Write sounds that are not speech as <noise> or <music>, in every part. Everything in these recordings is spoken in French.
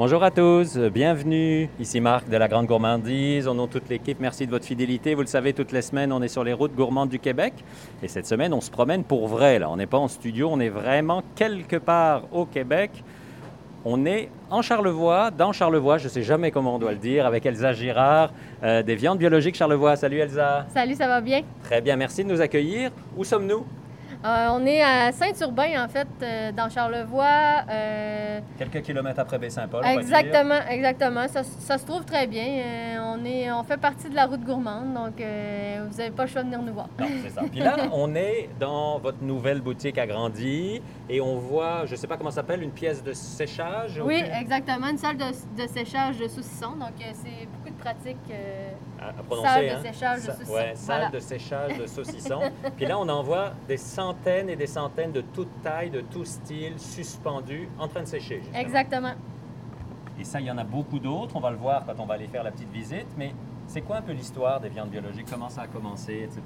Bonjour à tous, bienvenue. Ici Marc de la Grande Gourmandise. Au nom de toute l'équipe, merci de votre fidélité. Vous le savez, toutes les semaines, on est sur les routes gourmandes du Québec. Et cette semaine, on se promène pour vrai. Là. On n'est pas en studio, on est vraiment quelque part au Québec. On est en Charlevoix, dans Charlevoix, je ne sais jamais comment on doit le dire, avec Elsa Girard, euh, des viandes biologiques Charlevoix. Salut Elsa. Salut, ça va bien? Très bien, merci de nous accueillir. Où sommes-nous? Euh, on est à Saint-Urbain, en fait, euh, dans Charlevoix. Euh, Quelques kilomètres après Baie-Saint-Paul. Exactement, exactement. Ça, se trouve très bien. on, est, on fait partie de la route gourmande, donc vous n'avez pas le choix de venir nous voir. Non, c'est ça. Puis là, <laughs> on est dans votre nouvelle boutique agrandie et on voit, je ne sais pas comment ça s'appelle, une pièce de séchage. Oui, exactement, une salle de, séchage de saucisson. Donc, c'est de pratique. À, prononcer, salle de hein? séchage de saucisson. Oui, salle de séchage de saucisson. <laughs> Puis là, on en voit des centaines et des centaines de toutes tailles, de tout style, suspendus, en train de sécher. Exactement. Et ça, il y en a beaucoup d'autres. On va le voir quand on va aller faire la petite visite. Mais c'est quoi un peu l'histoire des viandes biologiques? Comment ça a commencé, etc.?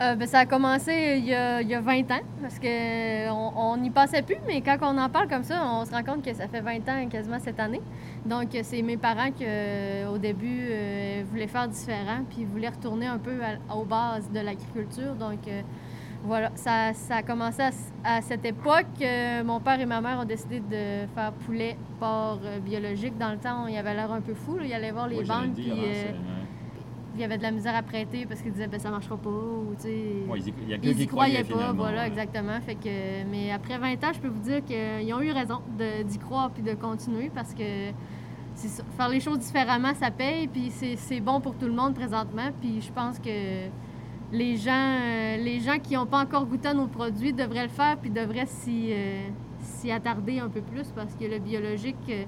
Euh, ben, ça a commencé il y a, il y a 20 ans, parce qu'on n'y passait plus, mais quand on en parle comme ça, on se rend compte que ça fait 20 ans quasiment cette année. Donc, c'est mes parents qui, euh, au début, euh, voulaient faire différent, puis voulaient retourner un peu aux bases de l'agriculture. Donc, voilà, ça, ça, a commencé à, cette époque. mon père et ma mère ont décidé de faire poulet porc biologique. Dans le temps, il avait l'air un peu fou. Il allait voir les banques, puis il y avait de la misère à prêter parce qu'ils disaient ben ça marchera pas ou tu sais ils y croyaient pas voilà exactement. Fait que mais après 20 ans je peux vous dire qu'ils ont eu raison d'y croire puis de continuer parce que faire les choses différemment ça paye puis c'est bon pour tout le monde présentement. Puis je pense que les gens les gens qui n'ont pas encore goûté à nos produits devraient le faire puis devraient s'y euh, attarder un peu plus parce que le biologique euh,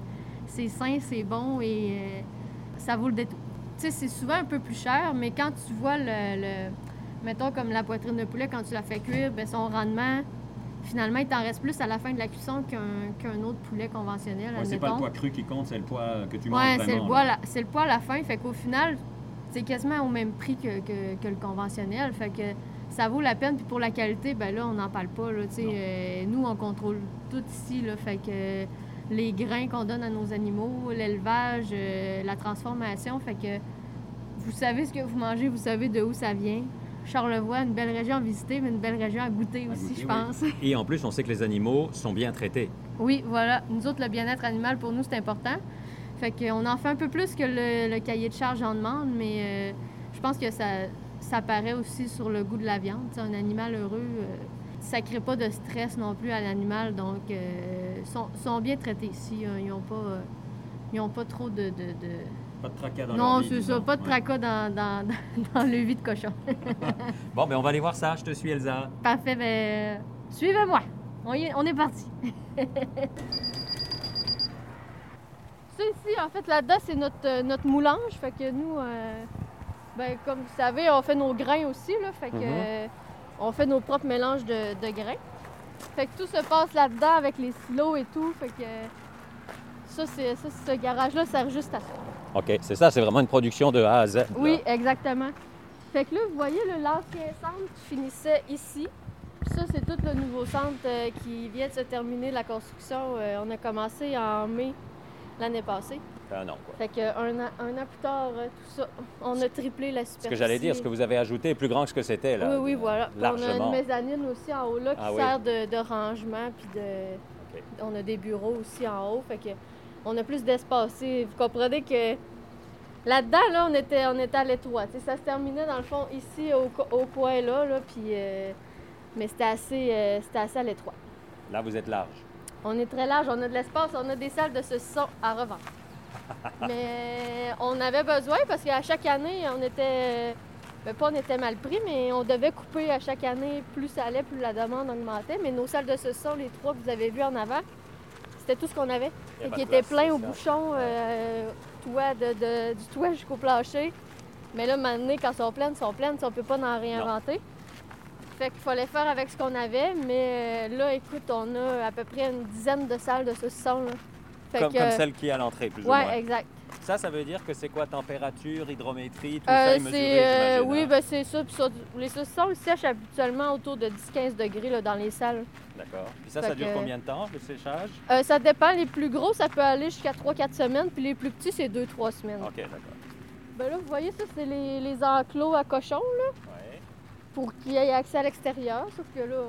c'est sain c'est bon et euh, ça vaut le détour c'est souvent un peu plus cher, mais quand tu vois le, mettons comme la poitrine de poulet, quand tu la fais cuire, ben, son rendement, finalement, il t'en reste plus à la fin de la cuisson qu'un autre poulet conventionnel. Ouais, c'est pas le poids cru qui compte, c'est le poids que tu manges c'est le, poids, le à la fin. Fait qu'au final, c'est quasiment au même prix que, le conventionnel. Fait que ça vaut la peine. Puis pour la qualité, ben là, on n'en parle pas. Là, euh, nous, on contrôle tout ici. Là, fait que les grains qu'on donne à nos animaux, l'élevage, euh, la transformation. Fait que vous savez ce que vous mangez, vous savez de où ça vient. Charlevoix, une belle région à visiter, mais une belle région à goûter aussi, je pense. <laughs> Et en plus, on sait que les animaux sont bien traités. Oui, voilà. Nous autres, le bien-être animal, pour nous, c'est important. Fait qu'on en fait un peu plus que le, cahier de charge en demande, mais euh, je pense que ça, ça paraît aussi sur le goût de la viande. un animal heureux, euh, ça ne crée pas de stress non plus à l'animal. Donc, ils euh, sont, bien traités ici. Ils n'ont pas, ont pas trop de, Pas de tracas dans Non, c'est ça. Pas de tracas dans, dans, <laughs> dans, le vide de cochon. <laughs> bon, ben on va aller voir ça. Je te suis, Elsa. Parfait. Ben, suivez-moi. On, on est parti. <laughs> ça ici, en fait, là-dedans, c'est notre, notre moulange. Fait que nous, euh, ben, comme vous savez, on fait nos grains aussi. Là, fait que, mm-hmm. On fait nos propres mélanges de, de, grains. Fait que tout se passe là-dedans avec les silos et tout. Fait que ça, c'est, ça ce garage-là sert juste à ça. OK, c'est ça, c'est vraiment une production de A à Z. Oui, exactement. Fait que là, vous voyez, l'ancien centre finissait ici. ça, c'est tout le nouveau centre euh, qui vient de se terminer la construction. Euh, on a commencé en mai l'année passée. Un an, quoi. Fait qu'un an, un an plus tard, euh, tout ça, on a triplé la superficie. Ce que j'allais dire, ce que vous avez ajouté est plus grand que ce que c'était, là. Oui, oui, voilà. On a une mezzanine aussi en haut, là, qui ah sert de, rangement, puis de... On a des bureaux aussi en haut, fait que on a plus d'espace. Vous comprenez que là-dedans, là, on était, on était à l'étroit. Ça se terminait dans le fond ici au, coin là, là puis, euh, mais c'était assez, euh, assez à l'étroit. Là, vous êtes large. On est très large, on a de l'espace, on a des salles de ce son à revendre. <laughs> mais on avait besoin parce qu'à chaque année, on était. Ben, pas on était mal pris, mais on devait couper à chaque année. Plus ça allait, plus la demande augmentait. Mais nos salles de ce son, les trois que vous avez vues en avant, c'était tout ce qu'on avait. Et qui était plein au bouchon, euh, toit de, du toit jusqu'au plancher. Mais là, maintenant, quand elles sont pleines, elles sont pleines, on ne peut pas en réinventer. Fait qu'il fallait faire avec ce qu'on avait, mais euh, là, écoute, on a à peu près une dizaine de salles de saucisson. Comme, comme, celle qui est à l'entrée, plus ou moins. Oui, exact. ça, ça veut dire que c'est quoi? Température, hydrométrie, tout Euh, ça est mesuré, euh, j'imagine, oui, hein? ben c'est ça. Puis les saucissons sèchent habituellement autour de 10-15 degrés là, dans les salles. D'accord. Puis ça, Fait ça dure que- combien de temps, le séchage? Euh, ça dépend. Les plus gros, ça peut aller jusqu'à 3-4 semaines. Puis les plus petits, c'est 2-3 semaines. OK, d'accord. Ben là, vous voyez, ça, c'est les, les enclos à cochons là, Ouais. Pour qu'ils aient accès à l'extérieur. Sauf que là,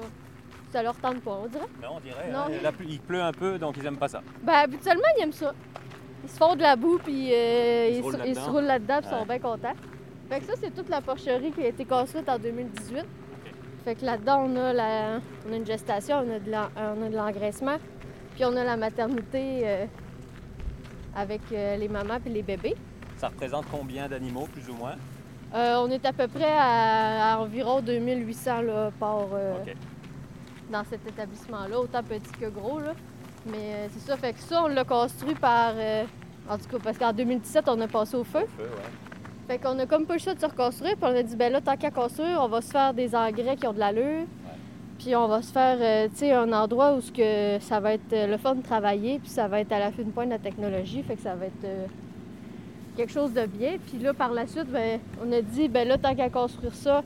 ça leur tente pas, on dirait. Non, on dirait. Non. hein, la pluie- il pleut un peu, donc ils aiment pas ça. Ben, habituellement, ils aiment ça. Ils se font de la boue, puis euh, Ils se ils, roulent se- là-dedans. roulent là-dedans, puis ils Ouais. sont bien contents. Fait que ça, c'est toute la porcherie qui a été construite en 2018. Fait que là-dedans, on a, la, on a une gestation, on a de l'engraissement, puis on a la maternité euh, avec euh, les mamans et les bébés. Ça représente combien d'animaux, plus ou moins? Euh, on est à peu près à, à environ 2800 là, par, euh, dans cet établissement-là, autant petit que gros. Là. Mais euh, c'est ça, fait que ça, on l'a construit par. en tout cas, parce qu'en 2017, on a passé au feu. Feu, ouais. Fait qu'on a comme pas le choix de se reconstruire, puis on a dit, ben là, tant qu'à construire, on va se faire des engrais qui ont de l'allure. Puis on va se faire, tu sais, un endroit où ce que ça va être le fun de travailler, puis ça va être à la fine pointe de la technologie, fait que ça va être quelque chose de bien. Puis là, par la suite, ben, on a dit, ben là, tant qu'à construire ça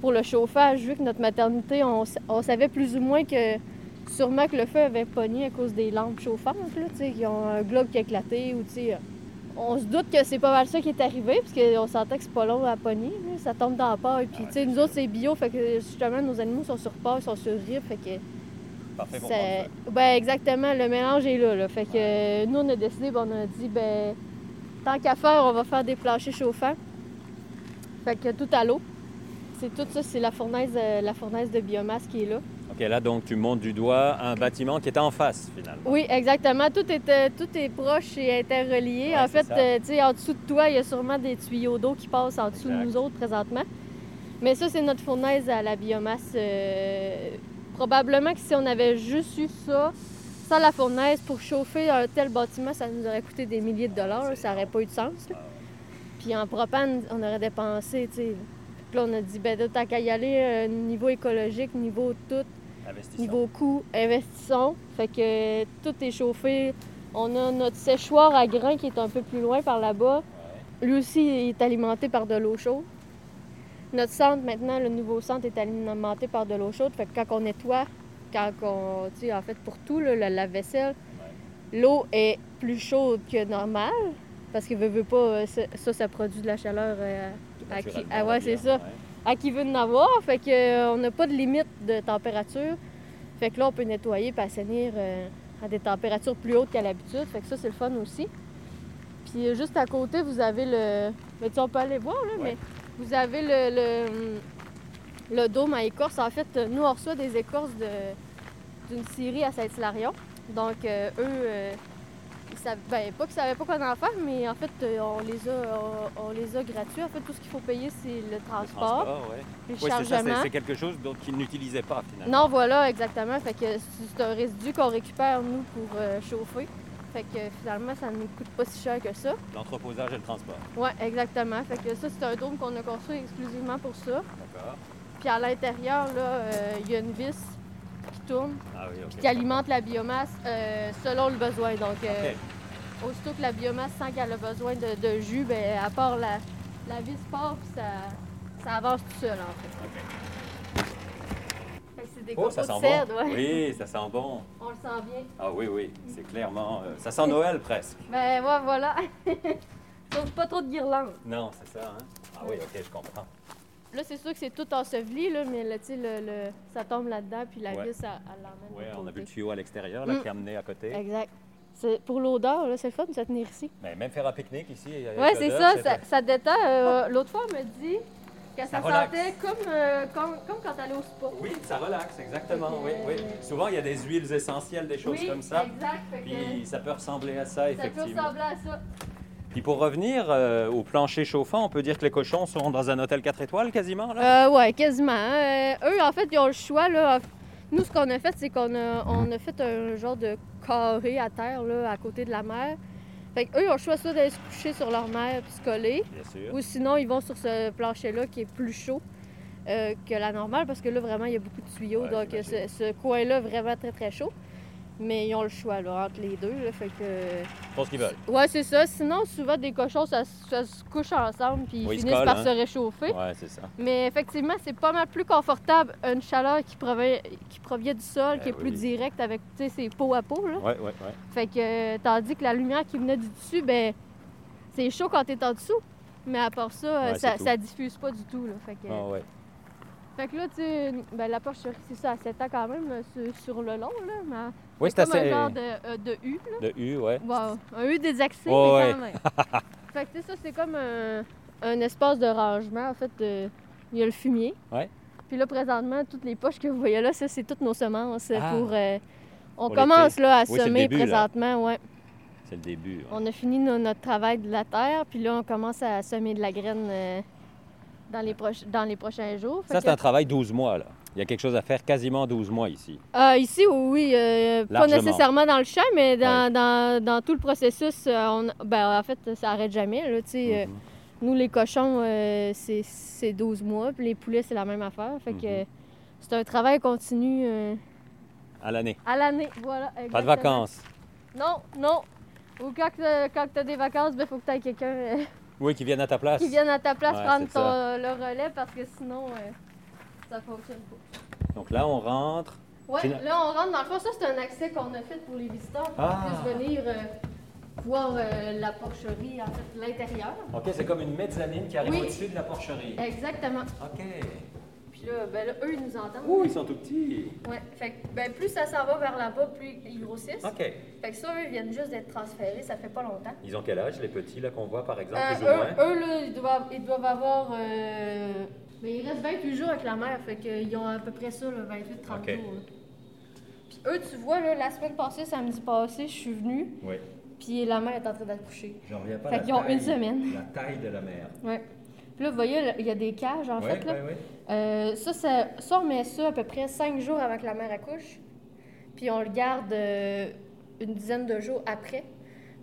pour le chauffage, vu que notre maternité, on, on savait plus ou moins que sûrement que le feu avait pogné à cause des lampes chauffantes, là, tu sais, qui ont un globe qui a éclaté, ou tu sais, on se doute que c'est pas mal ça qui est arrivé, parce qu'on sentait que c'est pas long à pogner, là, ça tombe dans la paille. Puis, tu sais, nous autres, c'est bio, fait que justement, nos animaux sont sur paille, sont sur rib, fait que. Parfait pour. Ben, exactement, le mélange est là, là. Fait que euh, nous, on a décidé, ben, on a dit, ben, tant qu'à faire, on va faire des planchers chauffants. Fait que tout à l'eau. C'est tout ça, c'est la fournaise, euh, la fournaise de biomasse qui est là. OK, là, donc, tu montes du doigt un bâtiment qui est en face, finalement. Oui, exactement. Tout est, euh, tout est proche et interrelié. Ouais, en fait, euh, tu sais, en dessous de toi, il y a sûrement des tuyaux d'eau qui passent en dessous Exact. de nous autres présentement. Mais ça, c'est notre fournaise à la biomasse. euh, probablement que si on avait juste eu ça, sans la fournaise, pour chauffer un tel bâtiment, ça nous aurait coûté des milliers de dollars. ça n'aurait pas eu de sens. là. Puis en propane, on aurait dépensé, tu sais. Là, on a dit, ben, tant qu'à y aller, euh, niveau écologique, niveau tout. Niveau coût, investissons. Fait que tout est chauffé. On a notre séchoir à grains qui est un peu plus loin par là-bas. Lui aussi il est alimenté par de l'eau chaude. Notre centre, maintenant, le nouveau centre est alimenté par de l'eau chaude. Fait que quand on nettoie, quand on. Tu sais, en fait, pour tout, là, la lave-vaisselle, l'eau est plus chaude que normal. Parce que veut, veut pas, euh, ça, ça, produit de la chaleur euh, à qui- ah ouais, c'est ça Ouais. à qui veut en avoir. Fait que euh, on n'a pas de limite de température. Fait que là, on peut nettoyer et assainir euh, à des températures plus hautes qu'à l'habitude. Fait que ça, c'est le fun aussi. Puis juste à côté, vous avez le. Mais tu sais, on peut aller voir, là, Ouais. mais vous avez le, le, le dôme à écorce. En fait, euh, nous, on reçoit des écorces de- d'une scierie à Saint-Hilario. Donc, euh, eux, euh, ils savent, ben, pas qu'ils savaient pas quoi en faire, mais en fait, euh, on les a, on, on les a gratuits. En fait, tout ce qu'il faut payer, c'est le Le transport, ouais. le Oui, c'est ça, c'est- chargement. c'est quelque chose qu'ils n'utilisaient pas, finalement. Non, voilà, exactement. Fait que c'est un résidu qu'on récupère, nous, pour chauffer. Fait que finalement, ça ne nous coûte pas si cher que ça. L'entreposage et le transport. Ouais, exactement. Fait que ça, c'est un dôme qu'on a construit exclusivement pour ça. D'accord. Puis à l'intérieur, là, euh, il y a une vis qui tourne, Ah oui, qui alimente la biomasse euh, selon le besoin. Donc, euh, aussitôt que la biomasse sent qu'elle a besoin de, de jus, ben, à part la, la vis part, puis ça, ça avance tout seul, en fait. OK. Fait que c'est des Oh, ça sent cèdre, bon. ouais. Oui, ça sent bon. On le sent bien. Ah oui, oui, c'est clairement... euh, ça sent Noël, presque. Ben ouais, voilà. <laughs> Sauf pas trop de guirlandes. Non, c'est ça, hein? Ah oui, OK, je comprends. Là, c'est sûr que c'est tout enseveli, là, mais là, tu sais, le, le- ça tombe là-dedans, puis la Ouais. vis, elle, elle l'emmène. Oui, de on a côté. vu le tuyau à l'extérieur, là, Mm. qui est amené à côté. Exact. C'est- Pour l'odeur, là, c'est le fun de se tenir ici. Mais même faire un pique-nique ici... avec Ouais, c'est l'odeur, ça, ça, ça détend. Euh, L'autre fois, elle m'a dit que ça, relaxe. sentait comme, euh, comme, comme quand elle allait au spa. Oui, ça relaxe, exactement, oui, oui. Souvent, il y a des huiles essentielles, des choses oui, comme ça. exact. Fait que Puis ça peut ressembler à ça, ça peut effectivement. ressembler à ça. Puis pour revenir euh, au plancher chauffant, on peut dire que les cochons sont dans un hôtel 4 étoiles quasiment, là? Euh, ouais, quasiment. Euh, eux, en fait, ils ont le choix. Là. Nous, ce qu'on a fait, c'est qu'on a, on a fait un genre de carré à terre là, à côté de la mer. Fait qu'eux, ils ont le choix soit d'aller se coucher sur leur mer puis se coller, Bien sûr. ou sinon, ils vont sur ce plancher-là qui est plus chaud euh, que la normale, parce que là, vraiment, il y a beaucoup de tuyaux. Ouais, donc, ce, ce coin-là, vraiment très, très chaud. Mais ils ont le choix là, entre les deux. Là, fait que... Ils font ce qu'ils veulent. Ouais, c'est ça. Sinon, souvent, des cochons, ça, se- ça se couche ensemble puis Oui, ils ils se finissent collent, par hein. se réchauffer. Ouais, c'est ça. Mais effectivement, c'est pas mal plus confortable une chaleur qui provient, qui provient du sol, Ben qui est plus directe avec, c'est peau à peau. Là. Ouais, ouais, ouais. Fait que, euh, tandis que la lumière qui venait du dessus, ben, c'est chaud quand t'es en dessous. Mais à part ça, euh, Ouais, ça, ça diffuse pas du tout. Là. Fait que, Ah, ouais. Fait que là, tu ben, la porcherie, c'est ça, à 7 ans quand même euh, sur, sur le long. Là, mais Oui, c'est assez. un genre de, euh, de U. Là. De U, ouais. Wow. Un U désaxé, Ouais, mais ouais. quand même. <laughs> fait que, tu sais, ça, c'est comme un, un espace de rangement. En fait, euh, il y a le fumier. Ouais. Puis là, présentement, toutes les poches que vous voyez là, ça, c'est toutes nos semences euh, Ah. pour. euh, on Pour commence là, à Oui, semer début, là. présentement, ouais. C'est le début. ouais. On a fini no- notre travail de la terre, puis là, on commence à semer de la graine dans, les proches- dans les prochains jours. Ça, que- c'est un travail 12 mois, là. Il y a quelque chose à faire quasiment 12 mois ici. Ah, ici, oui, euh, pas nécessairement dans le champ, mais dans, dans- dans tout le processus, euh, on- ben, en fait, ça arrête jamais. Là, euh, Mhm. Nous, les cochons, euh, c'est- c'est 12 mois, puis les poulets, c'est la même affaire. Fait que Mhm. c'est un travail continu euh, À l'année. à l'année. Voilà, Pas de exactement. vacances. Non, non. Ou quand, euh, quand tu as des vacances, il faut que tu aies quelqu'un euh, Oui, qui viennent à ta place. qui vienne à ta place Ouais, prendre ton- le relais parce que sinon, euh, ça fonctionne pas. Donc là, on rentre. Fina- là, on rentre. Dans le fond, ça, c'est un accès qu'on a fait pour les visiteurs pour Ah. qu'ils puissent venir euh, voir euh, la porcherie, en fait, l'intérieur. OK, c'est comme une mezzanine qui arrive Oui. au-dessus de la porcherie. Exactement. OK. Puis là, ben là, eux, ils nous entendent. Ouh, ils sont tout petits. Ouais, fait que, ben, plus ça s'en va vers là-bas, plus ils grossissent. OK. Fait que ça, eux, ils viennent juste d'être transférés, ça fait pas longtemps. Ils ont quel âge, les petits, là, qu'on voit, par exemple, Euh, plus ou moins? eux, eux, là, ils doivent, ils doivent avoir. euh, Mais il reste 28 jours avec la mère, fait qu'ils ont à peu près ça, 28-30 Ok. jours. là. Puis eux, tu vois, là, la semaine passée, samedi passé, je suis venue, Oui. puis la mère est en train d'accoucher. J'en reviens pas. Fait qu'ils ont taille- une semaine. La taille de la mère. Ouais. Puis là, vous voyez, il y a des cages, en Oui, fait. Là. oui, oui. Euh, ça, ça, ça, on met ça à peu près 5 jours avant que la mère accouche. Puis on le garde euh, une dizaine de jours après.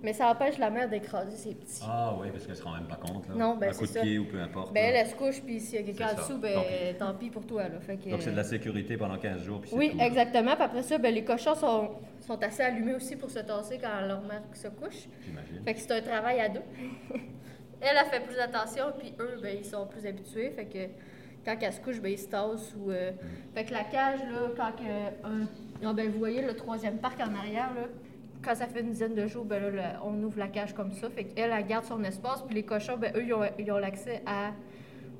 Mais ça empêche la mère d'écraser ses petits. Ah oui, parce qu'elle se rend même pas compte. Là. Non, ben, Un coup c'est de ça. pied ou peu importe. Ben, elle, là. elle se couche, puis s'il y a quelqu'un en dessous, ben, Donc- tant pis pour toi. Là. Fait que, Donc c'est de la sécurité pendant 15 jours. puis Oui, tout, exactement. Puis après ça, ben, les cochons sont, sont assez allumés aussi pour se tasser quand leur mère se couche. J'imagine. Fait que c'est un travail à deux. <laughs> elle a fait plus attention, puis eux, ben, ils sont plus habitués. Fait que quand elle se couche, ben, ils se tassent. Ou, euh, Fait que la cage, là, quand que, un- ah, ben, vous voyez le troisième parc en arrière, là, quand ça fait une dizaine de jours, ben, là, on ouvre la cage comme ça. Fait qu'elle, elle garde son espace. Puis les cochons, ben, eux, ils ont, ils ont l'accès à,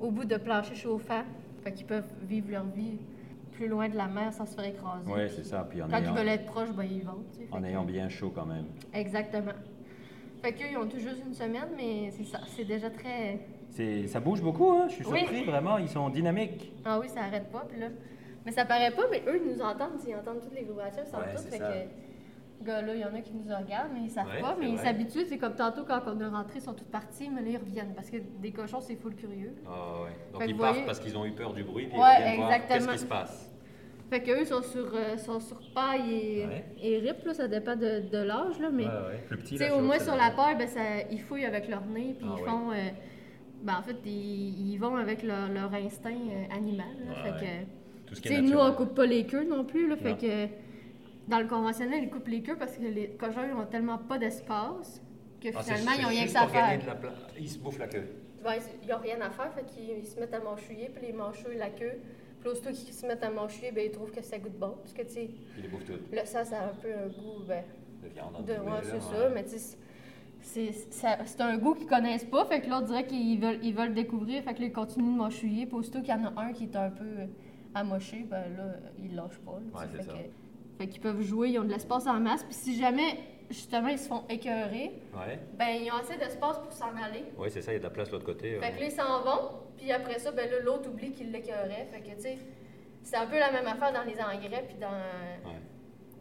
au bout de plancher chauffant. Fait qu'ils peuvent vivre leur vie plus loin de la mer sans se faire écraser. Oui, c'est ça. Puis en Quand ayant, ils veulent être proches, ben, ils vont. en ayant bien chaud quand même. Exactement. Fait qu'eux, ils ont tout juste une semaine, mais c'est ça. C'est déjà très. C'est, ça bouge beaucoup, hein? Je suis Oui. surpris, vraiment. Ils sont dynamiques. Ah oui, ça arrête pas. Puis là. Mais ça paraît pas, mais eux, ils nous entendent. Ils entendent toutes les vibrations, ils Ouais, tout. Fait ça. que. Gars, là, il y en a qui nous regardent, mais ils savent Ouais, pas. Mais ils s'habituent. C'est comme tantôt, quand on est rentré, ils sont tous partis, mais là, ils reviennent. Parce que des cochons, c'est full curieux. Ah ouais. Donc Fait ils partent parce qu'ils ont eu peur du bruit. Puis Ouais, ils reviennent voir exactement. Qu'est-ce qui se passe? Fait qu'eux sont sur, euh, sont sur paille et, Ouais. et rip, là. Ça dépend de, de l'âge, là. Mais. Ouais, ouais. Plus petit, Tu sais, la au moins sur la- paille, ben, ça, ils fouillent avec leur nez, puis Ah ils font. euh, ben, en fait, ils, ils vont avec leur, leur instinct euh, animal. là. Ouais, fait ouais. que, Tout ce tu qui est sais, nous, on coupe pas les queues non plus. Là, fait que dans le conventionnel, ils coupent les queues parce que les cochons, ils ont tellement pas d'espace que Ah, c'est- finalement, ils c'est ont rien que ça à faire. pla- Ils se bouffent la queue. Ben, ils n'ont rien à faire, fait qu'ils ils se mettent à mâchouiller, puis les mâchouillent la queue. Puis aussitôt qu'ils se mettent à mâchouiller, ben, ils trouvent que ça goûte bon. Parce que, tu sais, Ils les bouffent toutes. le sang, ça a un peu un goût. Ben, De viande en De, ouais, là, c'est ouais. ça, mais tu sais, c'est- ça- un goût qu'ils connaissent pas, fait que là, on dirait qu'ils veulent, ils veulent découvrir, fait que là, ils continuent de mâchouiller, puis aussitôt qu'il y en a un qui est un peu amoché, ben là, ils lâchent pas. là, Ouais, fait ça. que- fait qu'ils peuvent jouer, ils ont de l'espace en masse, puis si jamais, justement, ils se font écœurer, Ouais. ben ils ont assez d'espace pour s'en aller. Oui, c'est ça, il y a de la place de l'autre côté. Fait ouais. que là, ils s'en vont, puis après ça, ben là, l'autre oublie qu'il l'écœurait, fait que, tu sais, c'est un peu la même affaire dans les engrais, puis dans Ouais.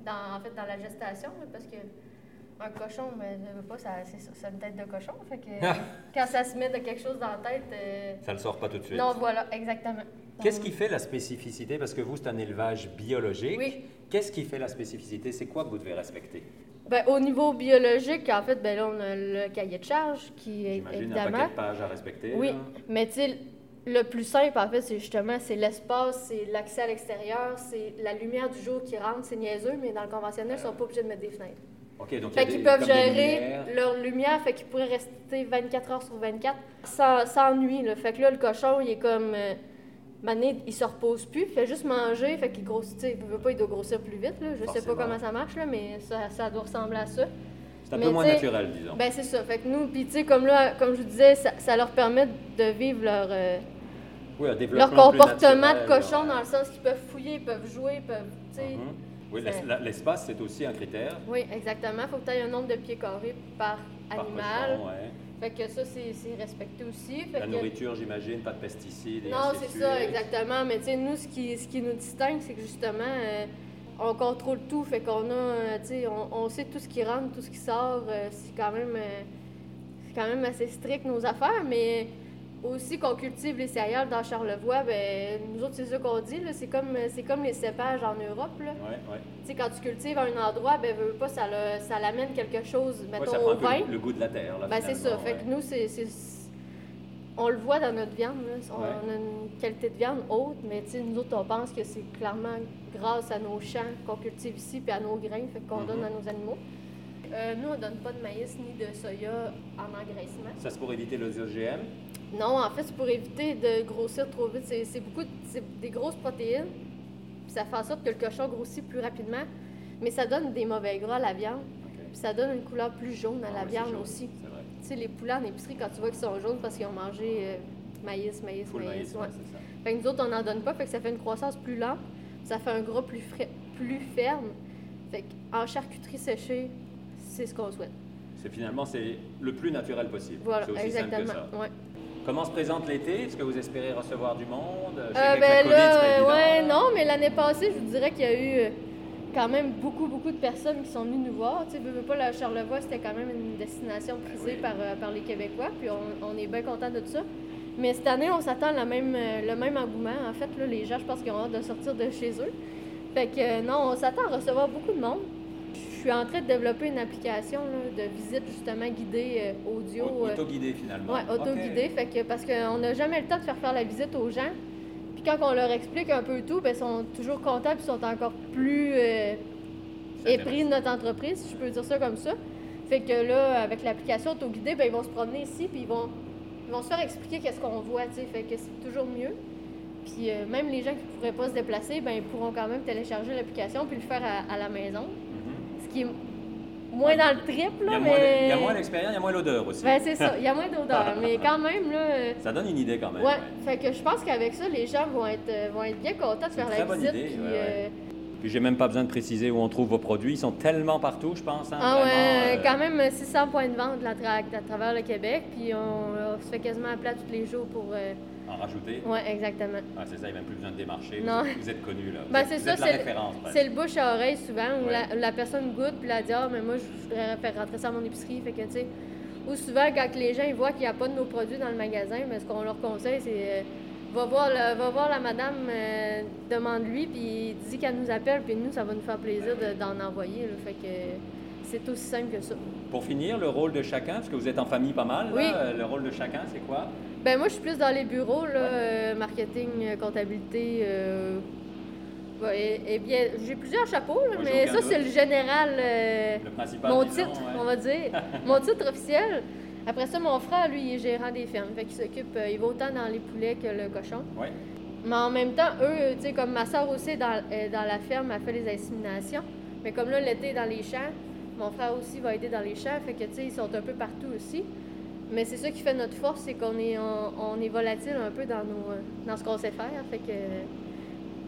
dans, en fait, dans la gestation, là, parce que un cochon, mais je veux pas, c'est, ça, c'est une tête de cochon. Fait que Ah. <laughs> quand ça se met de quelque chose dans la tête, euh, Ça ne sort pas tout de suite. non, voilà, exactement. Qu'est-ce qui fait la spécificité? Parce que vous, c'est un élevage biologique. Oui. Qu'est-ce qui fait la spécificité? C'est quoi que vous devez respecter? Ben, au niveau biologique, en fait, ben là, on a le cahier de charge qui est J'imagine un évidemment. paquet de pages à respecter. Oui, là. mais tu sais, Le plus simple, en fait, c'est justement c'est l'espace, c'est l'accès à l'extérieur, c'est la lumière du jour qui rentre. C'est niaiseux, mais dans le conventionnel, ils sont pas obligés de mettre des fenêtres. OK, donc il y a Fait qu'ils peuvent gérer leur lumière, fait qu'ils pourraient rester 24 heures sur 24 sans, sans. Là. Fait que là, le cochon, il est comme. Euh, mané, il se repose plus, il fait juste manger, fait qu'il grossit. sais, Il veut pas, il doit grossir plus vite. Là. Je sais Forcément. pas comment ça marche, là, mais ça, ça doit ressembler à ça. C'est un mais peu moins tu sais, naturel, disons. Ben, c'est ça. Fait que nous, puis tu sais, comme là, comme je vous disais, ça, ça leur permet de vivre leur. euh, oui, leur comportement de cochon ouais. dans le sens qu'ils peuvent fouiller, ils peuvent jouer, ils peuvent. tu sais. Mhm. Oui, l'espace, c'est aussi un critère. Oui, exactement. Il faut que tu aies un nombre de pieds carrés par par animal. cochon, ouais. Fait que ça, c'est respecté aussi. Fait La que- nourriture, j'imagine, pas de pesticides. et Non, c'est ça, exactement. Mais tu sais, nous, ce qui, ce qui nous distingue, c'est que justement, euh, on contrôle tout. Fait qu'on a, euh, tu sais, on, on sait tout ce qui rentre, tout ce qui sort. euh, c'est quand même, euh, c'est quand même assez strict nos affaires. Mais aussi qu'on cultive les céréales dans Charlevoix, ben nous autres, c'est ça qu'on dit. là, C'est comme, c'est comme les cépages en Europe. Là. Ouais, ouais. Tu sais, quand tu cultives à un endroit, ben veux pas, ça, le- ça l'amène quelque chose, Ouais, mettons, ça prend au vin. le, le goût de la terre. Là, Ben, c'est ça. Fait que nous, c'est. c'est- On le voit dans notre viande. là. On Ouais. a une qualité de viande haute, mais nous autres, on pense que c'est clairement grâce à nos champs qu'on cultive ici puis à nos grains qu'on Mhm. donne à nos animaux. Euh, nous, on donne pas de maïs ni de soya en engraissement. Ça, c'est pour éviter les OGM. Non, en fait, c'est pour éviter de grossir trop vite. C'est beaucoup, de- des grosses protéines. Puis ça fait en sorte que le cochon grossit plus rapidement. Mais ça donne des mauvais gras à la viande. Puis ça donne une couleur plus jaune à Ah la ouais, c'est viande jaune, aussi. Tu sais, les poulets en épicerie, quand tu vois qu'ils sont jaunes parce qu'ils ont mangé euh, maïs, maïs, Full maïs. maïs, ouais. ouais, c'est ça. Fait que nous autres, on n'en donne pas, fait que ça fait une croissance plus lente. Ça fait un gras plus, frais, plus ferme. Fait qu'en charcuterie séchée, c'est ce qu'on souhaite. C'est finalement c'est le plus naturel possible. Voilà, c'est aussi exactement. simple que ça. Ouais. Comment se présente l'été? Est-ce que vous espérez recevoir du monde? Euh, ben la COVID, là, ouais, non, mais l'année passée, je vous dirais qu'il y a eu euh, quand même beaucoup, beaucoup de personnes qui sont venues nous voir. Tu sais, veux, veux pas, la Charlevoix, c'était quand même une destination prisée oui. par, euh, par les Québécois, puis on, on est bien content de ça. Mais cette année, on s'attend à la même, euh, le même engouement. En fait, là, les gens, je pense qu'ils ont hâte de sortir de chez eux. Fait que non, on s'attend à recevoir beaucoup de monde. Je suis en train de développer une application là, de visite justement guidée euh, audio. euh, Auto-guidé finalement. oui, auto-guidé. Fait que, parce qu'on n'a jamais le temps de faire faire la visite aux gens. Puis quand on leur explique un peu tout, ben, ils sont toujours contents puis sont encore plus euh, épris de notre entreprise, si je peux dire ça comme ça. Fait que là, avec l'application auto-guidée, ben, ils vont se promener ici puis ils vont, ils vont se faire expliquer qu'est-ce qu'on voit. Fait que c'est toujours mieux. Puis euh, même les gens qui ne pourraient pas se déplacer, ben, ils pourront quand même télécharger l'application puis le faire à, à la maison. Ce qui est moins dans le trip, Il y là, a moins de- mais... il y a moins d'expérience, il y a moins l'odeur aussi. Ben, c'est ça, il y a moins d'odeur. <laughs> mais quand même, là... euh, Ça donne une idée quand même. Ouais, fait que je pense qu'avec ça, les gens vont être, euh, vont être bien contents de faire la visite. idée, puis, ouais, euh, Puis j'ai même pas besoin de préciser où on trouve vos produits. Ils sont tellement partout, je pense. hein, ah vraiment, ouais, euh, quand même 600 points de vente là, à, tra- à travers le Québec, puis on, on se fait quasiment appeler tous les jours pour. euh, En rajouter. Ouais, exactement. Ah, c'est ça, il n'y a même plus besoin de démarcher. Non. Vous êtes, vous êtes connus là. Ben, c'est ça, c'est le- le bouche à oreille souvent où Ouais. la, la personne goûte puis elle dit Ah, mais moi, je voudrais faire rentrer ça à mon épicerie. Fait que, tu sais, ou souvent, quand les gens ils voient qu'il n'y a pas de nos produits dans le magasin, mais ce qu'on leur conseille, c'est euh, va, voir le- va voir la madame, euh, demande-lui, puis dis qu'elle nous appelle, puis nous, ça va nous faire plaisir de- d'en envoyer. là. Fait que c'est aussi simple que ça. Pour finir, le rôle de chacun, parce que vous êtes en famille pas mal, Oui. le rôle de chacun, c'est quoi? Ben moi, je suis plus dans les bureaux, là, euh, marketing, euh, comptabilité. euh, et, et bien, j'ai plusieurs chapeaux, là, mais ça, c'est le général. euh, Le principal, mon titre, ouais. on va dire. <laughs> mon titre officiel. Après ça, mon frère, lui, il est gérant des fermes. Fait qu'il s'occupe, il va autant dans les poulets que le cochon. Ouais. Mais en même temps, eux, tu sais, comme ma soeur aussi est dans, dans la ferme, elle fait les inséminations. Mais comme là, l'été, dans les champs, mon frère aussi va aider dans les champs. Fait que, tu sais, ils sont un peu partout aussi. Mais c'est ça qui fait notre force, c'est qu'on est, on, on est volatile un peu dans, nos, dans ce qu'on sait faire. Fait que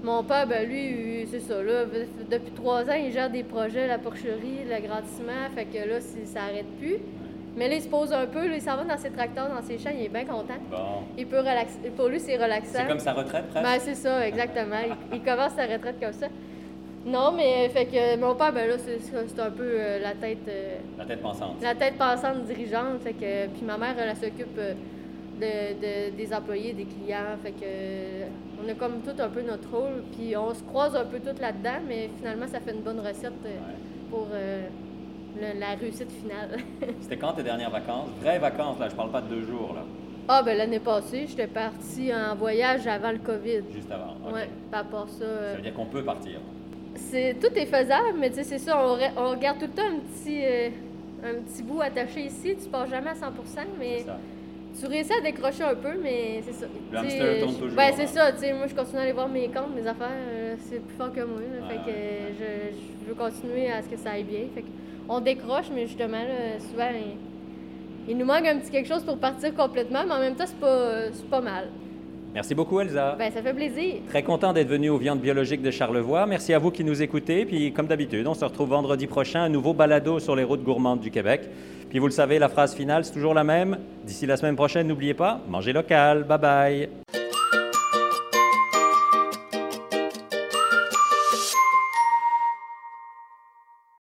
mon père, ben lui, c'est ça. Là, depuis trois ans, il gère des projets, la porcherie, l'agrandissement. Fait que là, ça arrête plus. Mais là, il se pose un peu. Là, il s'en va dans ses tracteurs, dans ses champs. Il est bien content. Bon. Il peut relaxer. Pour lui, c'est relaxant. C'est comme sa retraite, presque? Ben, c'est ça, exactement. Il, il commence sa retraite comme ça. Non, mais fait que mon père, ben là, c'est un peu euh, la tête euh, La tête pensante. la tête pensante dirigeante. Fait que, puis ma mère, elle, elle s'occupe euh, de, de- des employés, des clients. Fait que euh, on a comme tout un peu notre rôle. Puis on se croise un peu tout là-dedans, mais finalement, ça fait une bonne recette euh, Ouais. pour euh, le- la réussite finale. <laughs> C'était quand tes dernières vacances? Vraies vacances, là, je parle pas de deux jours, là. Ah, ben l'année passée, j'étais partie en voyage avant le COVID. Juste avant. OK. Ouais, par rapport à ça. Ça euh, veut dire qu'on peut partir. C'est tout est faisable, mais tu sais, c'est ça, on, on regarde tout le temps un petit, euh, un petit bout attaché ici. Tu pars jamais à 100% mais tu réussis à décrocher un peu, mais c'est ça. Le toujours, Ben, hein. c'est ça, tu sais, moi, je continue à aller voir mes comptes, mes affaires, euh, c'est plus fort que moi, là, Ouais, fait que je, je veux continuer à ce que ça aille bien. Fait que on décroche, mais justement, là, souvent, il, il nous manque un petit quelque chose pour partir complètement, mais en même temps, c'est pas, c'est pas mal. Merci beaucoup, Elsa. Ben, ça fait plaisir. Très content d'être venu aux Viandes biologiques de Charlevoix. Merci à vous qui nous écoutez. Puis, comme d'habitude, on se retrouve vendredi prochain, un nouveau balado sur les routes gourmandes du Québec. Puis, vous le savez, la phrase finale, c'est toujours la même. D'ici la semaine prochaine, n'oubliez pas, mangez local. Bye bye.